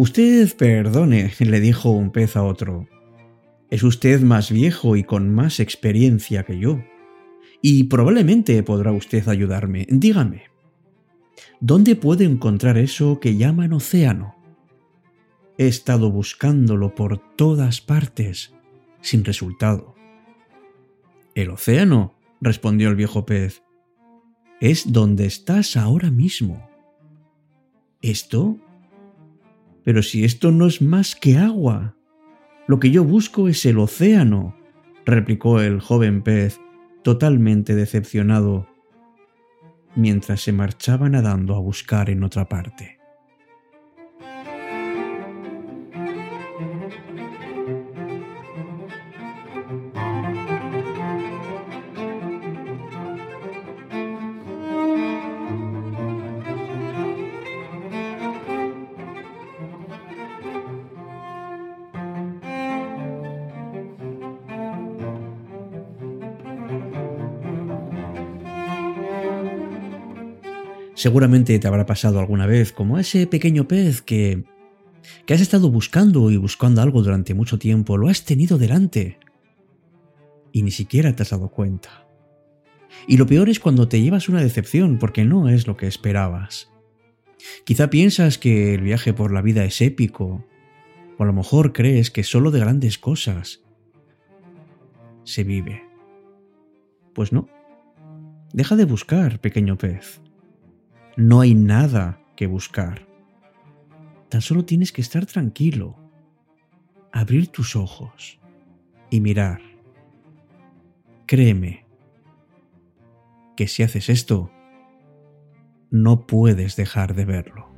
Usted perdone, le dijo un pez a otro. Es usted más viejo y con más experiencia que yo. Y probablemente podrá usted ayudarme. Dígame, ¿dónde puedo encontrar eso que llaman océano? He estado buscándolo por todas partes, sin resultado. El océano, respondió el viejo pez, es donde estás ahora mismo. ¿Esto? Pero si esto no es más que agua. Lo que yo busco es el océano, replicó el joven pez, totalmente decepcionado, mientras se marchaba nadando a buscar en otra parte. Seguramente te habrá pasado alguna vez como ese pequeño pez que que has estado buscando y buscando algo durante mucho tiempo, lo has tenido delante y ni siquiera te has dado cuenta. Y lo peor es cuando te llevas una decepción porque no es lo que esperabas. Quizá piensas que el viaje por la vida es épico, o a lo mejor crees que solo de grandes cosas se vive. Pues no. Deja de buscar, pequeño pez no hay nada que buscar. Tan solo tienes que estar tranquilo, abrir tus ojos y mirar. Créeme que si haces esto, no puedes dejar de verlo.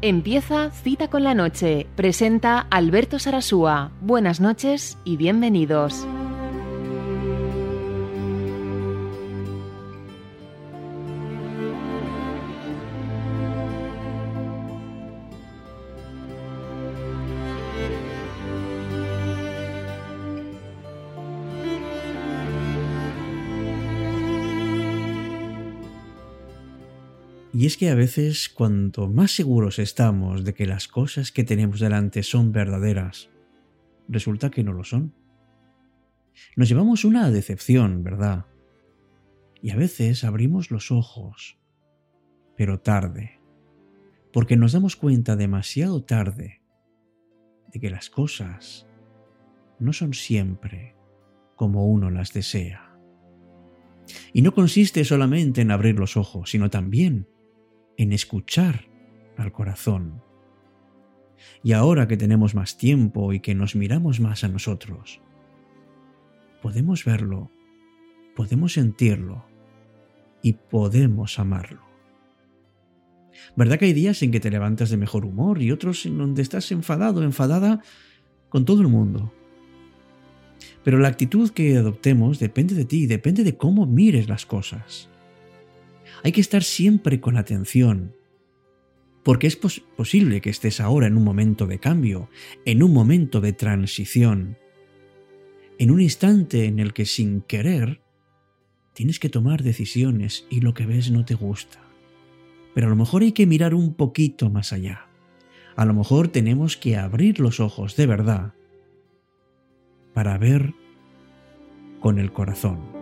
Empieza Cita con la Noche. Presenta Alberto Sarasúa. Buenas noches y bienvenidos. Y es que a veces cuanto más seguros estamos de que las cosas que tenemos delante son verdaderas, resulta que no lo son. Nos llevamos una decepción, ¿verdad? Y a veces abrimos los ojos, pero tarde, porque nos damos cuenta demasiado tarde de que las cosas no son siempre como uno las desea. Y no consiste solamente en abrir los ojos, sino también en escuchar al corazón. Y ahora que tenemos más tiempo y que nos miramos más a nosotros, podemos verlo, podemos sentirlo y podemos amarlo. ¿Verdad que hay días en que te levantas de mejor humor y otros en donde estás enfadado, enfadada con todo el mundo? Pero la actitud que adoptemos depende de ti, depende de cómo mires las cosas. Hay que estar siempre con atención, porque es posible que estés ahora en un momento de cambio, en un momento de transición, en un instante en el que sin querer tienes que tomar decisiones y lo que ves no te gusta. Pero a lo mejor hay que mirar un poquito más allá. A lo mejor tenemos que abrir los ojos de verdad para ver con el corazón.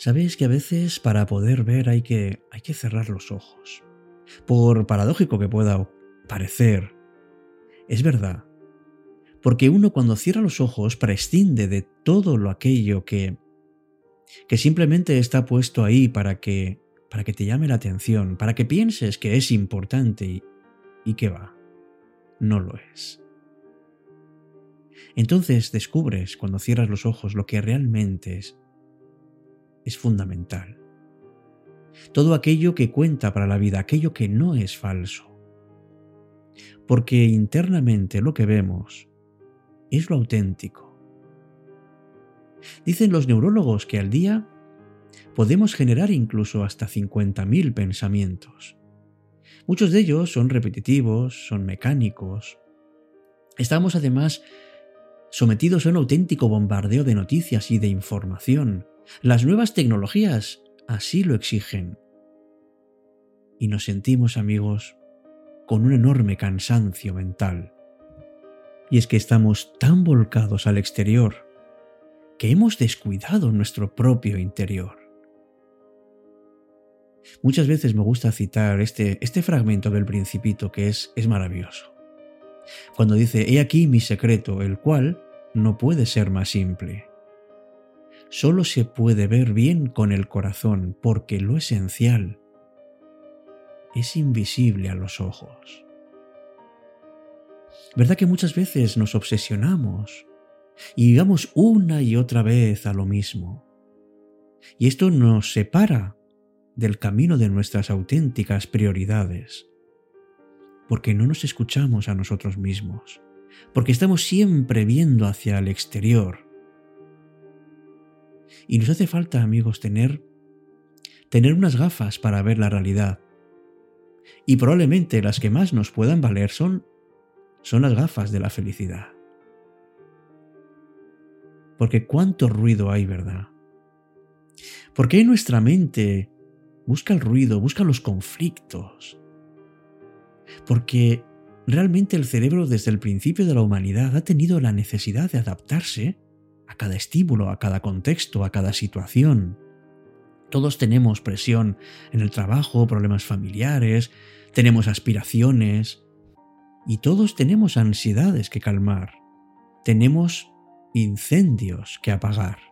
Sabéis que a veces para poder ver hay que, hay que cerrar los ojos. Por paradójico que pueda parecer, es verdad. Porque uno cuando cierra los ojos prescinde de todo lo aquello que, que simplemente está puesto ahí para que, para que te llame la atención, para que pienses que es importante y, y que va. No lo es. Entonces descubres cuando cierras los ojos lo que realmente es, es fundamental. Todo aquello que cuenta para la vida, aquello que no es falso. Porque internamente lo que vemos es lo auténtico. Dicen los neurólogos que al día podemos generar incluso hasta 50.000 pensamientos. Muchos de ellos son repetitivos, son mecánicos. Estamos además sometidos a un auténtico bombardeo de noticias y de información. Las nuevas tecnologías así lo exigen. Y nos sentimos, amigos, con un enorme cansancio mental. Y es que estamos tan volcados al exterior que hemos descuidado nuestro propio interior. Muchas veces me gusta citar este, este fragmento del principito que es, es maravilloso. Cuando dice, he aquí mi secreto, el cual no puede ser más simple. Solo se puede ver bien con el corazón porque lo esencial es invisible a los ojos. ¿Verdad que muchas veces nos obsesionamos y digamos una y otra vez a lo mismo? Y esto nos separa del camino de nuestras auténticas prioridades, porque no nos escuchamos a nosotros mismos, porque estamos siempre viendo hacia el exterior. Y nos hace falta, amigos, tener tener unas gafas para ver la realidad. Y probablemente las que más nos puedan valer son son las gafas de la felicidad. Porque cuánto ruido hay, ¿verdad? Porque nuestra mente busca el ruido, busca los conflictos. Porque realmente el cerebro desde el principio de la humanidad ha tenido la necesidad de adaptarse a cada estímulo, a cada contexto, a cada situación. Todos tenemos presión en el trabajo, problemas familiares, tenemos aspiraciones y todos tenemos ansiedades que calmar. Tenemos incendios que apagar.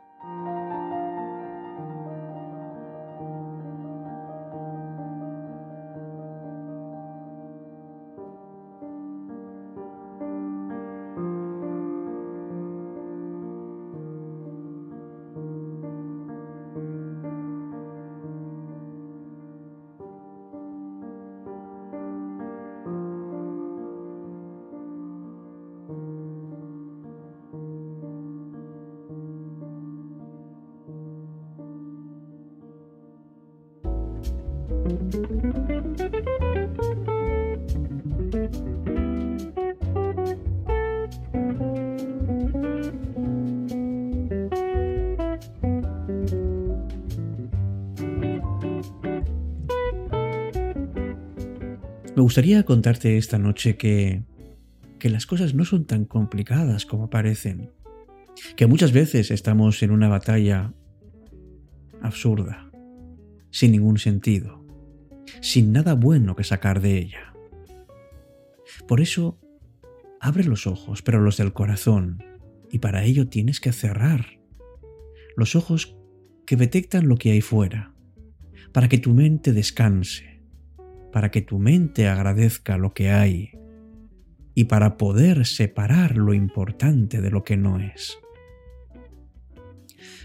Me gustaría contarte esta noche que, que las cosas no son tan complicadas como parecen, que muchas veces estamos en una batalla absurda, sin ningún sentido, sin nada bueno que sacar de ella. Por eso, abre los ojos, pero los del corazón, y para ello tienes que cerrar los ojos que detectan lo que hay fuera, para que tu mente descanse, para que tu mente agradezca lo que hay y para poder separar lo importante de lo que no es.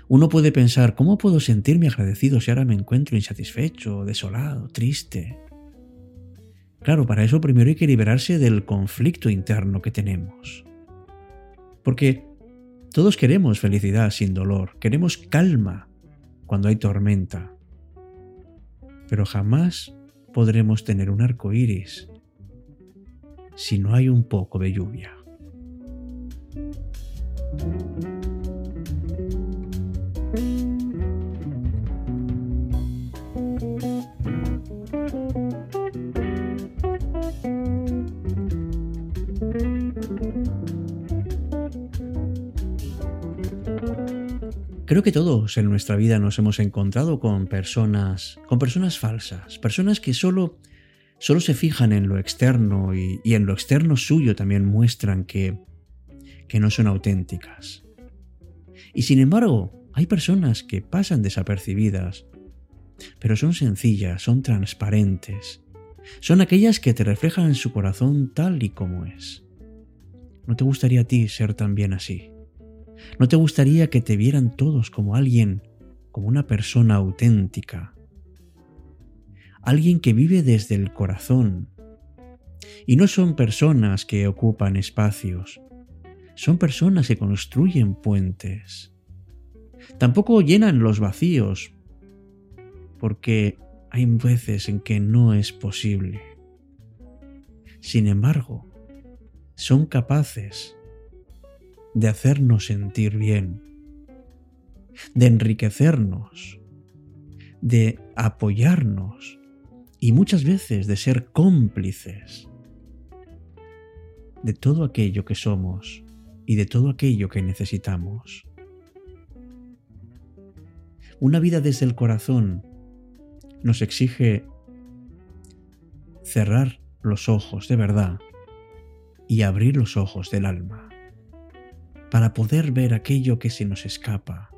Uno puede pensar, ¿cómo puedo sentirme agradecido si ahora me encuentro insatisfecho, desolado, triste? Claro, para eso primero hay que liberarse del conflicto interno que tenemos. Porque todos queremos felicidad sin dolor, queremos calma cuando hay tormenta, pero jamás podremos tener un arco iris si no hay un poco de lluvia. Creo que todos en nuestra vida nos hemos encontrado con personas, con personas falsas, personas que solo, solo se fijan en lo externo y, en lo externo suyo también muestran que, que no son auténticas. Y sin embargo, hay personas que pasan desapercibidas, pero son sencillas, son transparentes, son aquellas que te reflejan en su corazón tal y como es. ¿No te gustaría a ti ser también así? ¿No te gustaría que te vieran todos como alguien, como una persona auténtica? Alguien que vive desde el corazón. Y no son personas que ocupan espacios, son personas que construyen puentes. Tampoco llenan los vacíos, porque hay veces en que no es posible. Sin embargo, son capaces de hacernos sentir bien, de enriquecernos, de apoyarnos y muchas veces de ser cómplices de todo aquello que somos y de todo aquello que necesitamos. Una vida desde el corazón nos exige cerrar los ojos de verdad y abrir los ojos del alma para poder ver aquello que se nos escapa.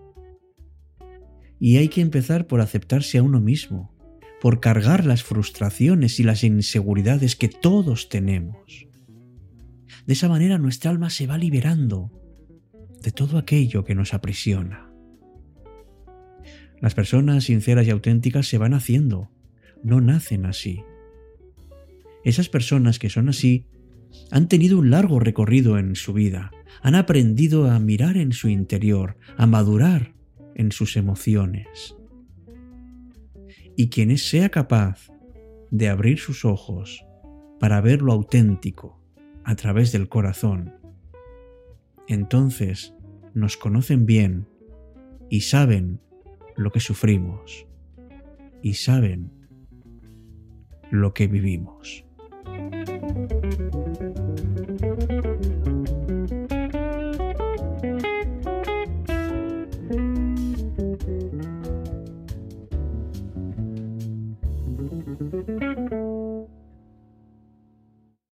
Y hay que empezar por aceptarse a uno mismo, por cargar las frustraciones y las inseguridades que todos tenemos. De esa manera nuestra alma se va liberando de todo aquello que nos aprisiona. Las personas sinceras y auténticas se van haciendo, no nacen así. Esas personas que son así han tenido un largo recorrido en su vida, han aprendido a mirar en su interior, a madurar en sus emociones. Y quien sea capaz de abrir sus ojos para ver lo auténtico a través del corazón, entonces nos conocen bien y saben lo que sufrimos y saben lo que vivimos.